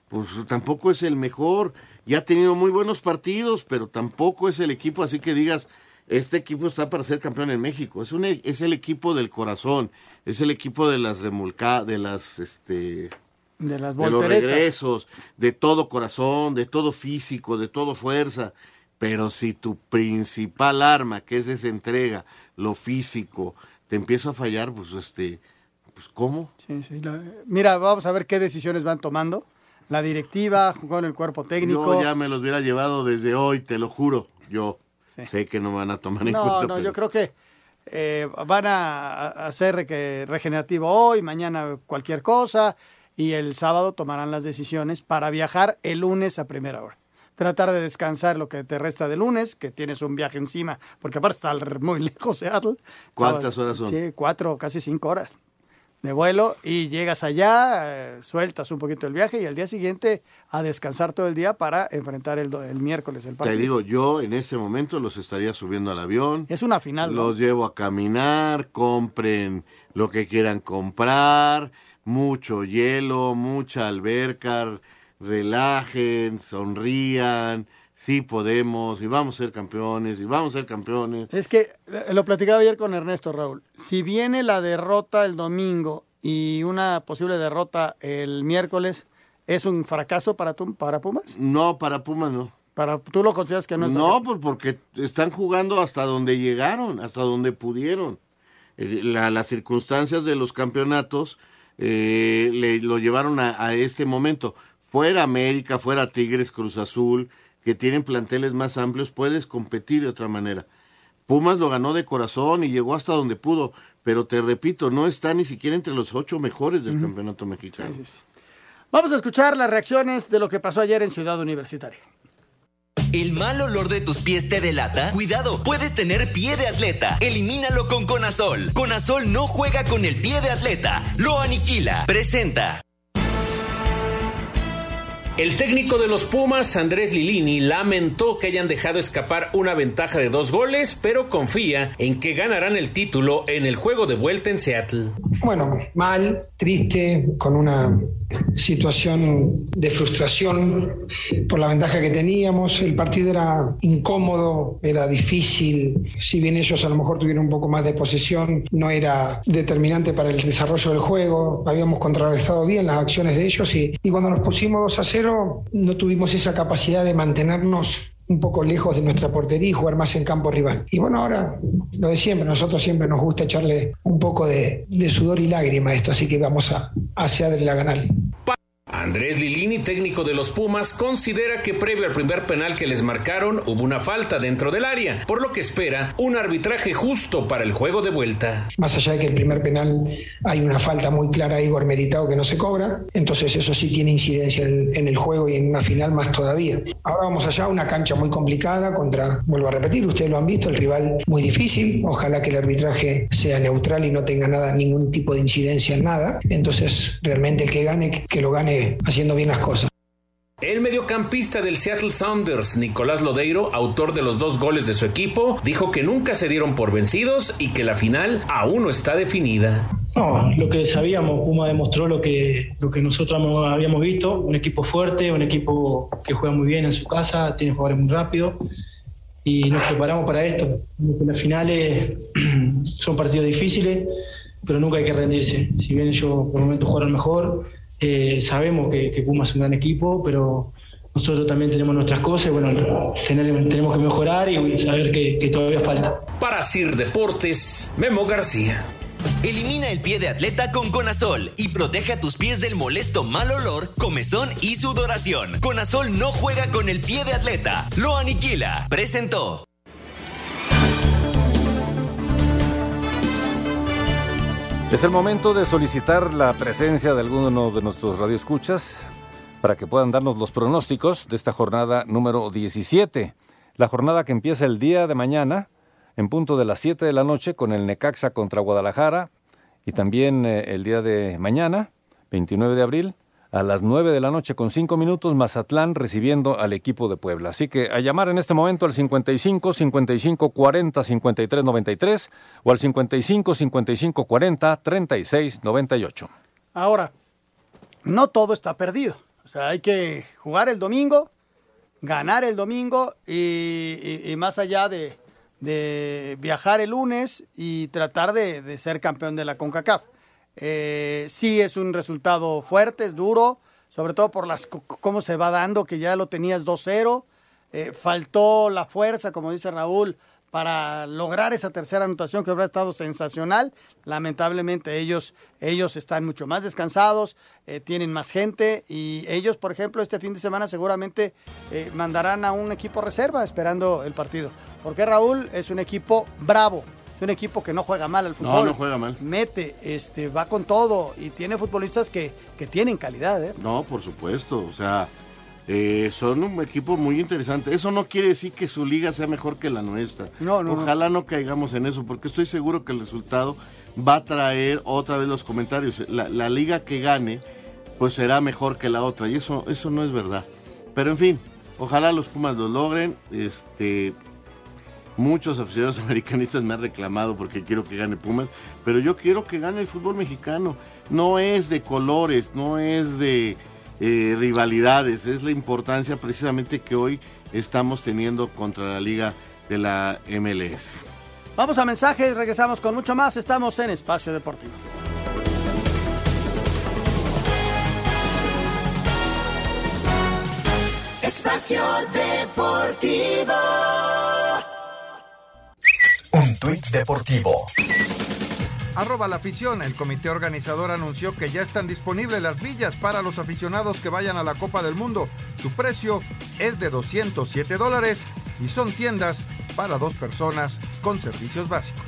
Pues tampoco es el mejor. Ya ha tenido muy buenos partidos, pero tampoco es el equipo, así que digas, este equipo está para ser campeón en México. Es un e- es el equipo del corazón, es el equipo de las remolcadas, de las este De las de los regresos, de todo corazón, de todo físico, de todo fuerza. Pero si tu principal arma, que es esa entrega, lo físico, te empieza a fallar, pues este, pues ¿cómo? Sí, sí, Mira, vamos a ver qué decisiones van tomando. La directiva, con el cuerpo técnico. Yo ya me los hubiera llevado desde hoy, te lo juro. Yo sé que no van a tomar en No, cuenta. no, pero- yo creo que eh, van a, a hacer que regenerativo hoy, mañana cualquier cosa, y el sábado tomarán las decisiones para viajar el lunes a primera hora. Tratar de descansar lo que te resta de lunes, que tienes un viaje encima, porque aparte está muy lejos Seattle. ¿Cuántas horas son? Sí, cuatro, casi cinco horas de vuelo y llegas allá, eh, sueltas un poquito el viaje y al día siguiente a descansar todo el día para enfrentar el, el miércoles el Te partido. digo, yo en este momento los estaría subiendo al avión. Es una final. ¿no? Los llevo a caminar, compren lo que quieran comprar, mucho hielo, mucha alberca, relajen, sonrían, sí podemos, y vamos a ser campeones, y vamos a ser campeones. Es que eh, lo platicaba ayer con Ernesto Raúl. Si viene la derrota el domingo y una posible derrota el miércoles, ¿es un fracaso para, tu- para Pumas? No, para Pumas no. Para, ¿Tú lo consideras que no es No, pues porque están jugando hasta donde llegaron, hasta donde pudieron. La- las circunstancias de los campeonatos eh, le, lo llevaron a, a este momento. Fuera América, fuera Tigres, Cruz Azul, que tienen planteles más amplios, puedes competir de otra manera. Pumas lo ganó de corazón y llegó hasta donde pudo, pero te repito, no está ni siquiera entre los ocho mejores del campeonato mexicano. Vamos a escuchar las reacciones de lo que pasó ayer en Ciudad Universitaria. ¿El mal olor de tus pies te delata? Cuidado, puedes tener pie de atleta. Elimínalo con Conazol. Conazol no juega con el pie de atleta, lo aniquila. Presenta. El técnico de los Pumas, Andrés Lilini, lamentó que hayan dejado escapar una ventaja de dos goles, pero confía en que ganarán el título en el juego de vuelta en Seattle. Bueno, mal, triste, con una situación de frustración por la ventaja que teníamos. El partido era incómodo, era difícil. Si bien ellos a lo mejor tuvieron un poco más de posesión, no era determinante para el desarrollo del juego. Habíamos contrarrestado bien las acciones de ellos y, y cuando nos pusimos 2 a 0 no tuvimos esa capacidad de mantenernos un poco lejos de nuestra portería y jugar más en campo rival. Y bueno, ahora lo de siempre, nosotros siempre nos gusta echarle un poco de, sudor y lágrima a esto, así que vamos a, hacia adelante a ganar. Andrés Lilini, técnico de los Pumas, considera que previo al primer penal que les marcaron hubo una falta dentro del área, por lo que espera un arbitraje justo para el juego de vuelta. Más allá de que el primer penal hay una falta muy clara a Igor Meritao que no se cobra, entonces eso sí tiene incidencia en, en el juego y en una final más todavía. Ahora vamos allá, una cancha muy complicada contra, vuelvo a repetir, ustedes lo han visto, el rival muy difícil, ojalá que el arbitraje sea neutral y no tenga nada, ningún tipo de incidencia en nada, entonces realmente el que gane, que lo gane haciendo bien las cosas. El mediocampista del Seattle Sounders, Nicolás Lodeiro, autor de los dos goles de su equipo, dijo que nunca se dieron por vencidos y que la final aún no está definida. No, lo que sabíamos, Puma demostró lo que, lo que nosotros habíamos visto, un equipo fuerte, un equipo que juega muy bien en su casa, tiene jugadores muy rápidos y nos preparamos para esto. Las finales son partidos difíciles, pero nunca hay que rendirse. Si bien ellos por el momento jugaron mejor, eh, sabemos que, que, Puma es un gran equipo, pero nosotros también tenemos nuestras cosas y bueno, tener, tenemos que mejorar y saber que, que todavía falta. Para Sir Deportes, Memo García. Elimina el pie de atleta con Conazol y protege a tus pies del molesto mal olor, comezón y sudoración. Conazol no juega con el pie de atleta, lo aniquila. Presentó. Es el momento de solicitar la presencia de alguno de nuestros radioescuchas para que puedan darnos los pronósticos de esta jornada número 17. La jornada que empieza el día de mañana, en punto de las 7 de la noche, con el Necaxa contra Guadalajara, y también eh, el día de mañana, 29 de abril, a las 9 de la noche con 5 minutos, Mazatlán recibiendo al equipo de Puebla. Así que a llamar en este momento al 55 55 40 53 93 o al 55 55 40 36 98. Ahora, no todo está perdido. O sea, hay que jugar el domingo, ganar el domingo y, más allá de, de, viajar el lunes y tratar de ser campeón de la CONCACAF. Eh, sí es un resultado fuerte, es duro, sobre todo por las cómo se va dando, que ya lo tenías 2-0. Eh, faltó la fuerza, como dice Raúl, para lograr esa tercera anotación que habrá estado sensacional. Lamentablemente ellos, ellos están mucho más descansados, eh, tienen más gente y ellos, por ejemplo, este fin de semana seguramente mandarán a un equipo reserva esperando el partido. Porque Raúl es un equipo bravo, es un equipo que no juega mal al fútbol. No, no juega mal. Mete, este, va con todo y tiene futbolistas que, que tienen calidad. ¿eh? No, por supuesto. O sea, eh, son un equipo muy interesante. Eso no quiere decir que su liga sea mejor que la nuestra. No, no. Ojalá no, caigamos en eso, porque estoy seguro que el resultado va a traer otra vez los comentarios. La, la liga que gane, pues será mejor que la otra. Y eso, eso no es verdad. Pero en fin, ojalá los Pumas lo logren. Este, Muchos aficionados americanistas me han reclamado porque quiero que gane Pumas, pero yo quiero que gane el fútbol mexicano. No es de colores, no es de eh, rivalidades, es la importancia precisamente que hoy estamos teniendo contra la liga de la MLS. Vamos a mensajes, regresamos con mucho más. Estamos en Espacio Deportivo. Espacio Deportivo. Un tuit deportivo. Arroba la afición. El comité organizador anunció que ya están disponibles las villas para los aficionados que vayan a la Copa del Mundo. Su precio es de 207 dólares y son tiendas para dos personas con servicios básicos.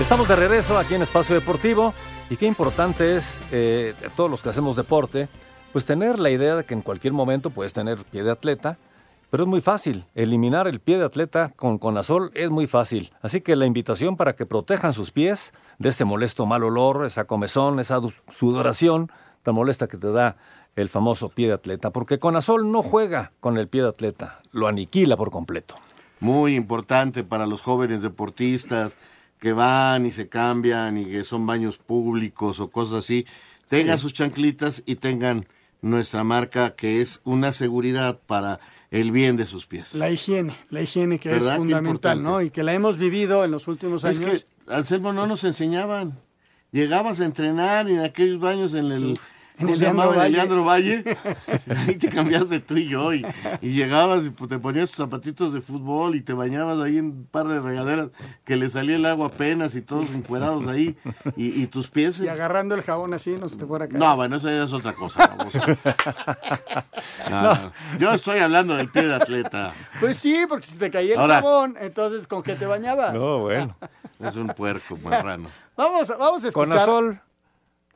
Estamos de regreso aquí en Espacio Deportivo y qué importante es eh, todos los que hacemos deporte, pues tener la idea de que en cualquier momento puedes tener pie de atleta, pero es muy fácil. Eliminar el pie de atleta con Conazol es muy fácil. Así que la invitación para que protejan sus pies de este molesto mal olor, esa comezón, esa sudoración tan molesta que te da el famoso pie de atleta, porque Conazol no juega con el pie de atleta, lo aniquila por completo. Muy importante para los jóvenes deportistas que van y se cambian y que son baños públicos o cosas así, tengan sí. sus chanclitas y tengan nuestra marca que es una seguridad para el bien de sus pies. La higiene, la higiene que es fundamental, ¿no? Y que la hemos vivido en los últimos años. Es que, Anselmo, no nos enseñaban. Llegabas a entrenar y en aquellos baños en el, ¿Cómo se llamaba? En Leandro Valle. ahí te cambiaste tú y yo. Y, y llegabas y pues, te ponías tus zapatitos de fútbol y te bañabas ahí en un par de regaderas que le salía el agua apenas y todos encuerados ahí. Y, y tus pies. Y agarrando el jabón así, no se te fuera a caer. No, bueno, eso ya es otra cosa. vamos. No, no. Yo estoy hablando del pie de atleta. Pues sí, porque si te caía el Ahora- jabón, entonces ¿con qué te bañabas? No, bueno. Es un puerco, marrano. Vamos, vamos a escuchar. Conazol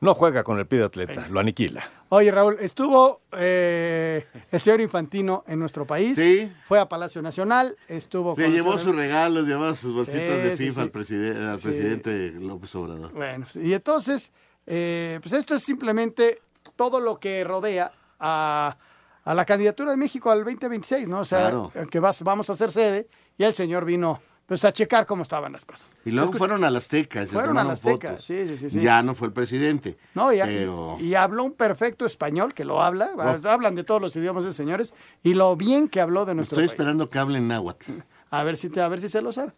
no juega con el pie de atleta, lo aniquila. Oye, Raúl, estuvo eh, el señor Infantino en nuestro país. Sí. Fue a Palacio Nacional, estuvo Le con llevó sus regalos, llevaba sus bolsitas Sí, de FIFA sí. al, preside- al Sí. presidente López Obrador. Bueno, y entonces, eh, pues esto es simplemente todo lo que rodea a, a la candidatura de México al 2026, ¿no? O sea, Claro. que vas- vamos a hacer sede y el señor vino pues a checar cómo estaban las cosas. Y luego fueron a las Azteca. se Fueron a tomaron la Azteca, fotos. sí, sí, sí, sí. Ya no fue el presidente. No, y, pero... y habló un perfecto español, que lo habla, Oh. hablan de todos los idiomas de señores, y lo bien que habló de nuestro Estoy país. esperando que hablen náhuatl. A ver si te, a ver si se lo sabe.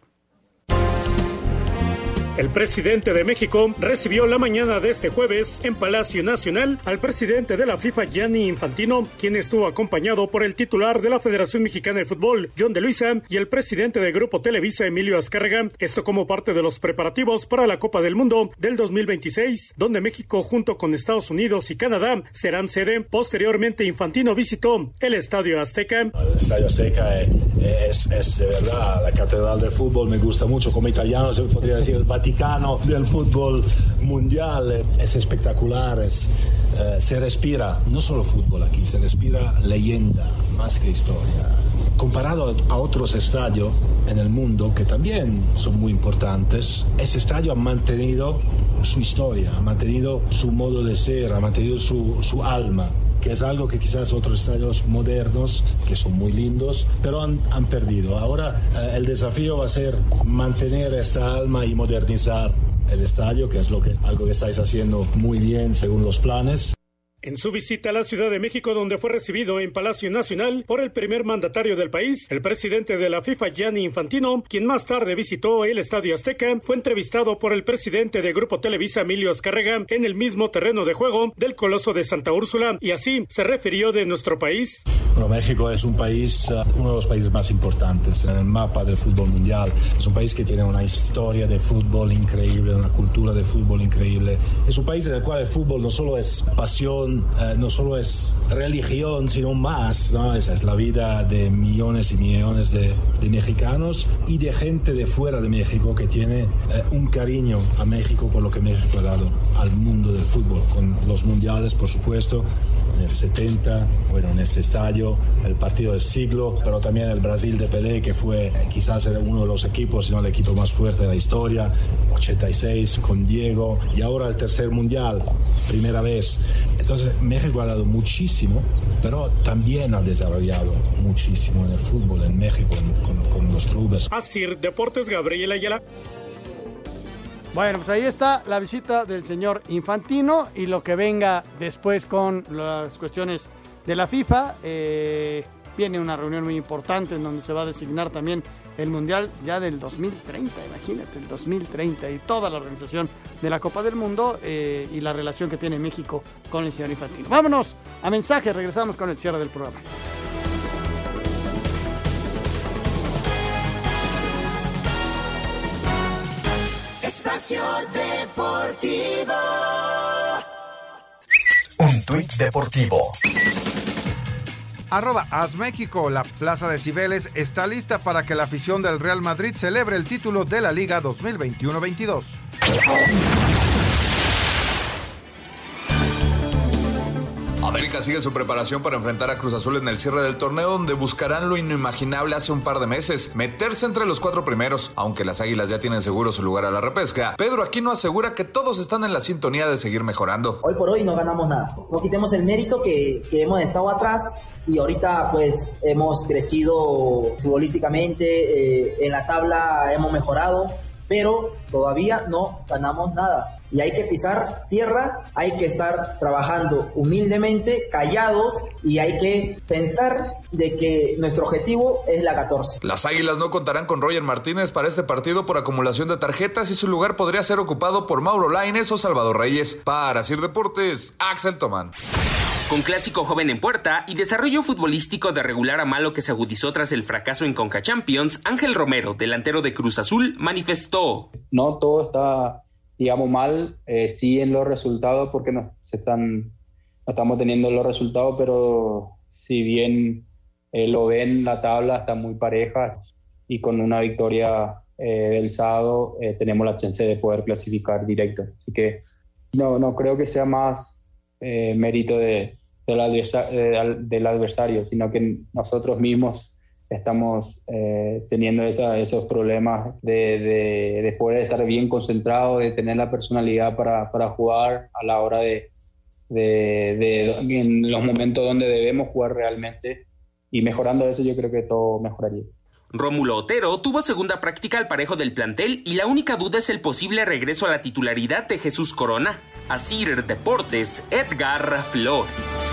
El presidente de México recibió la mañana de este jueves en Palacio Nacional al presidente de la FIFA, Gianni Infantino, quien estuvo acompañado por el titular de la Federación Mexicana de Fútbol, John de Luisa, y el presidente de Grupo Televisa, Emilio Azcárraga. Esto como parte de los preparativos para la Copa del Mundo del 2026, donde México junto con Estados Unidos y Canadá serán sede. Posteriormente, Infantino visitó el Estadio Azteca. El Estadio Azteca es, es- es de verdad la catedral del fútbol, me gusta mucho. Como italiano se podría decir el Vaticano del fútbol mundial. Es espectacular, es, eh, se respira no solo fútbol aquí, se respira leyenda más que historia. Comparado a otros estadios en el mundo que también son muy importantes, ese estadio ha mantenido su historia, ha mantenido su modo de ser, ha mantenido su alma que es algo que quizás otros estadios modernos, que son muy lindos, pero han, han perdido. Ahora eh, el desafío va a ser mantener esta alma y modernizar el estadio, que es lo que, algo que estáis haciendo muy bien según los planes. En su visita a la Ciudad de México, donde fue recibido en Palacio Nacional por el primer mandatario del país, el presidente de la FIFA, Gianni Infantino, quien más tarde visitó el Estadio Azteca, fue entrevistado por el presidente de Grupo Televisa, Emilio Azcárraga, en el mismo terreno de juego del Coloso de Santa Úrsula, y así se refirió de nuestro país. Bueno, México es un país, eh, uno de los países más importantes en el mapa del fútbol mundial. Es un país que tiene una historia de fútbol increíble, una cultura de fútbol increíble. Es un país en el cual el fútbol no solo es pasión, eh, no solo es religión, sino más. ¿no? Esa es la vida de millones y millones de, de mexicanos y de gente de fuera de México que tiene eh, un cariño a México por lo que México ha dado al mundo del fútbol, con los mundiales, por supuesto en el 70, bueno, en este estadio, el partido del siglo, pero también el Brasil de Pelé, que fue quizás uno de los equipos, si no el equipo más fuerte de la historia, 86 con Diego, y ahora el tercer mundial, primera vez. Entonces México ha dado muchísimo, pero también ha desarrollado muchísimo en el fútbol en México, en- con, con los clubes. Asir Deportes, Gabriel Ayala. Bueno, pues ahí está la visita del señor Infantino y lo que venga después con las cuestiones de la FIFA. Eh, viene una reunión muy importante en donde se va a designar también el Mundial ya del 2030, imagínate, el 2030 y toda la organización de la Copa del Mundo eh, y la relación que tiene México con el señor Infantino. Vámonos a mensaje, regresamos con el cierre del programa. Un tuit deportivo. Arroba As México, la Plaza de Cibeles está lista para que la afición del Real Madrid celebre el título de la Liga 2021-22. Sigue su preparación para enfrentar a Cruz Azul en el cierre del torneo donde buscarán lo inimaginable hace un par de meses, meterse entre los cuatro primeros, aunque las Águilas ya tienen seguro su lugar a la repesca. Pedro Aquino asegura que todos están en la sintonía de seguir mejorando. Hoy por hoy no ganamos nada. No quitemos el mérito que, que hemos estado atrás y ahorita pues hemos crecido futbolísticamente, eh, en la tabla hemos mejorado pero todavía no ganamos nada. Y hay que pisar tierra, hay que estar trabajando humildemente, callados y hay que pensar de que nuestro objetivo es la 14. Las Águilas no contarán con Roger Martínez para este partido por acumulación de tarjetas y su lugar podría ser ocupado por Mauro Laines o Salvador Reyes. Para Sir Deportes, Axel Tomán. Con clásico joven en puerta y desarrollo futbolístico de regular a malo que se agudizó tras el fracaso en Conca Champions, Ángel Romero, delantero de Cruz Azul, manifestó. No todo está, digamos, mal, eh, sí en los resultados porque no, se están, no estamos teniendo los resultados, pero si bien eh, lo ven, la tabla está muy pareja y con una victoria eh, del sábado eh, tenemos la chance de poder clasificar directo. Así que no, no creo que sea más eh, mérito eh, del adversario, sino que nosotros mismos estamos eh, teniendo esos problemas de, de, de poder estar bien concentrados, de tener la personalidad para, para jugar a la hora de- en los momentos donde debemos jugar realmente y mejorando eso yo creo que todo mejoraría. Rómulo Otero tuvo segunda práctica al parejo del plantel y la única duda es el posible regreso a la titularidad de Jesús Corona. Asir Deportes, Edgar Flores.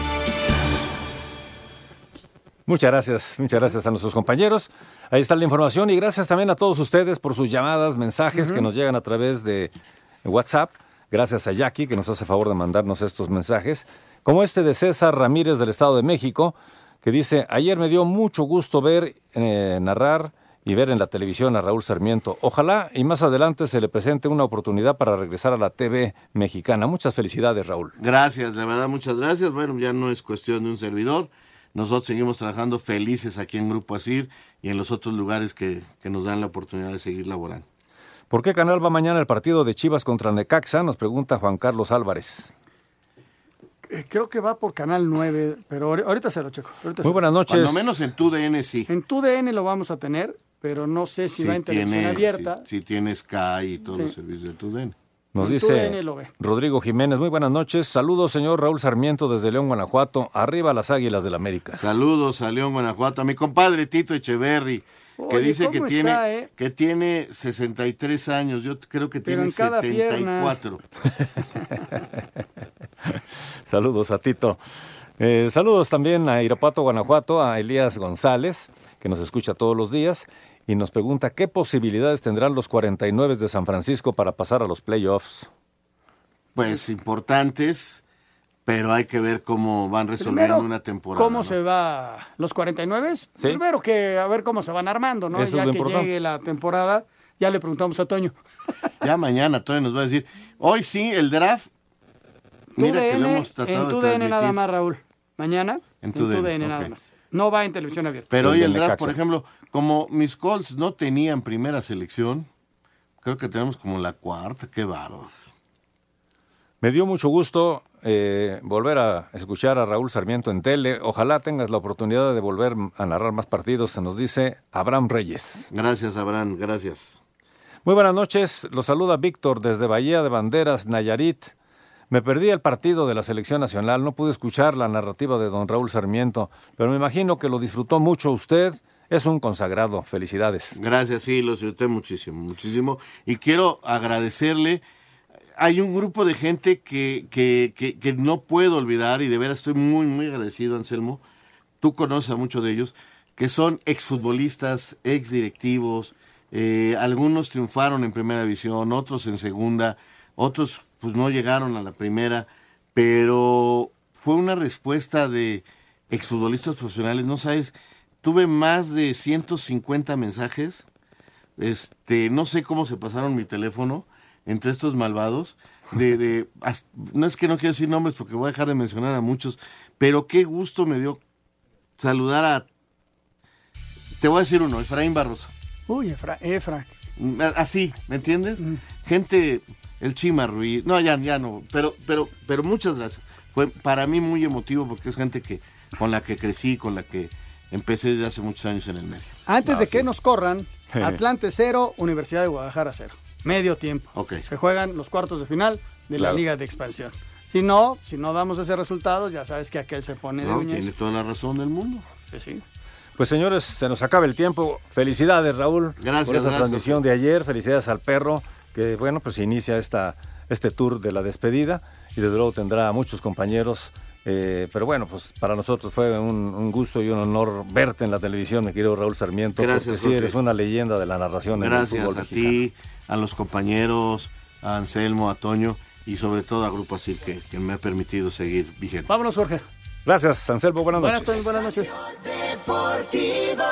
Muchas gracias, muchas gracias a nuestros compañeros. Ahí está la información y gracias también a todos ustedes por sus llamadas, mensajes que nos llegan a través de WhatsApp. Gracias a Jackie que nos hace favor de mandarnos estos mensajes, como este de César Ramírez del Estado de México, que dice, ayer me dio mucho gusto ver, eh, narrar y ver en la televisión a Raúl Sarmiento. Ojalá y más adelante se le presente una oportunidad para regresar a la TV mexicana. Muchas felicidades, Raúl. Gracias, de verdad, muchas gracias. Bueno, ya no es cuestión de un servidor. Nosotros seguimos trabajando felices aquí en Grupo Asir y en los otros lugares que, que nos dan la oportunidad de seguir laborando. ¿Por qué canal va mañana el partido de Chivas contra Necaxa? Nos pregunta Juan Carlos Álvarez. Eh, Creo que va por Canal 9, pero ahori- ahorita se lo checo. ahorita se Muy buenas noches. Cuando menos en tu DN sí. En tu DN lo vamos a tener, pero no sé si va en televisión abierta. Si, si tiene Sky y todos Sí. los servicios de tu DN. Nos dice TUDN. Rodrigo Jiménez, muy buenas noches. Saludos, señor Raúl Sarmiento desde León, Guanajuato. Arriba las Águilas del América. Saludos a León, Guanajuato, a mi compadre Tito Echeverry, que Oye, dice que ¿cómo tiene, eh? que tiene 63 años, yo creo que Pero tiene en cada 74. Saludos a Tito. Eh, saludos también a Irapato, Guanajuato, a Elías González, que nos escucha todos los días y nos pregunta qué posibilidades tendrán los 49 de San Francisco para pasar a los playoffs. Pues importantes, pero hay que ver cómo van resolviendo Primero, una temporada. ¿Cómo ¿no? se va los 49? Primero que a ver cómo se van armando, ¿no? Eso es ya lo que importante. llegue la temporada, ya le preguntamos a Toño. Ya mañana todavía nos va a decir, hoy sí, el draft. Mira que lo hemos tratado en tu de DN nada más, Raúl. Mañana En en tu DN, DN nada más. No va en televisión abierta. Pero hoy El draft, por ejemplo, como mis Colts no tenían primera selección, creo que tenemos como la cuarta, qué bárbaro. Me dio mucho gusto eh, volver a escuchar a Raúl Sarmiento en tele. Ojalá tengas la oportunidad de volver a narrar más partidos, se nos dice Abraham Reyes. Gracias, Abraham, gracias. Muy buenas noches, los saluda Víctor desde Bahía de Banderas, Nayarit. Me perdí el partido de la selección nacional, no pude escuchar la narrativa de don Raúl Sarmiento, pero me imagino que lo disfrutó mucho usted. Es un consagrado, felicidades. Gracias, sí, lo disfruté muchísimo, muchísimo. Y quiero agradecerle. Hay un grupo de gente que, que, que, no puedo olvidar y de veras estoy muy, muy agradecido, Anselmo. Tú conoces a muchos de ellos, que son exfutbolistas, exdirectivos. Eh, algunos triunfaron en primera división, otros en segunda, otros pues no llegaron a la primera, pero fue una respuesta de exfutbolistas profesionales, no sabes, tuve más de 150 mensajes, este, no sé cómo se pasaron mi teléfono entre estos malvados, de, no es que no quiero decir nombres porque voy a dejar de mencionar a muchos, pero qué gusto me dio saludar a, te voy a decir uno, Efraín Barroso. Uy, Efra, Efra. Así, ¿me entiendes? Gente, el Chima Ruiz, no, ya, ya no, pero, pero, pero muchas gracias. Fue para mí muy emotivo porque es gente que con la que crecí, con la que empecé desde hace muchos años en el medio. Antes de que nos corran, Atlante 0, Universidad de Guadalajara 0. Medio tiempo. Ok. Se juegan los cuartos de final de la. Liga de Expansión. Si no, si no damos ese resultado, ya sabes que aquel se pone de No, uñas. tiene toda la razón del mundo. Sí, sí. Pues señores, se nos acaba el tiempo. Felicidades, Raúl, Gracias, por esa gracias. transmisión de ayer. Felicidades al perro, que bueno, pues inicia esta, este tour de la despedida y desde luego tendrá a muchos compañeros. eh, pero bueno, pues para nosotros fue un, un gusto y un honor verte en la televisión, mi querido Raúl Sarmiento, Gracias, porque sí eres una leyenda de la narración en el Gracias fútbol a mexicano. ti, a los compañeros, a Anselmo, a Toño y sobre todo a Grupo Asir que, que me ha permitido seguir vigente. Vámonos, Jorge. Gracias, Anselmo, buenas Buenas, noches. buenas noches. Deportivo.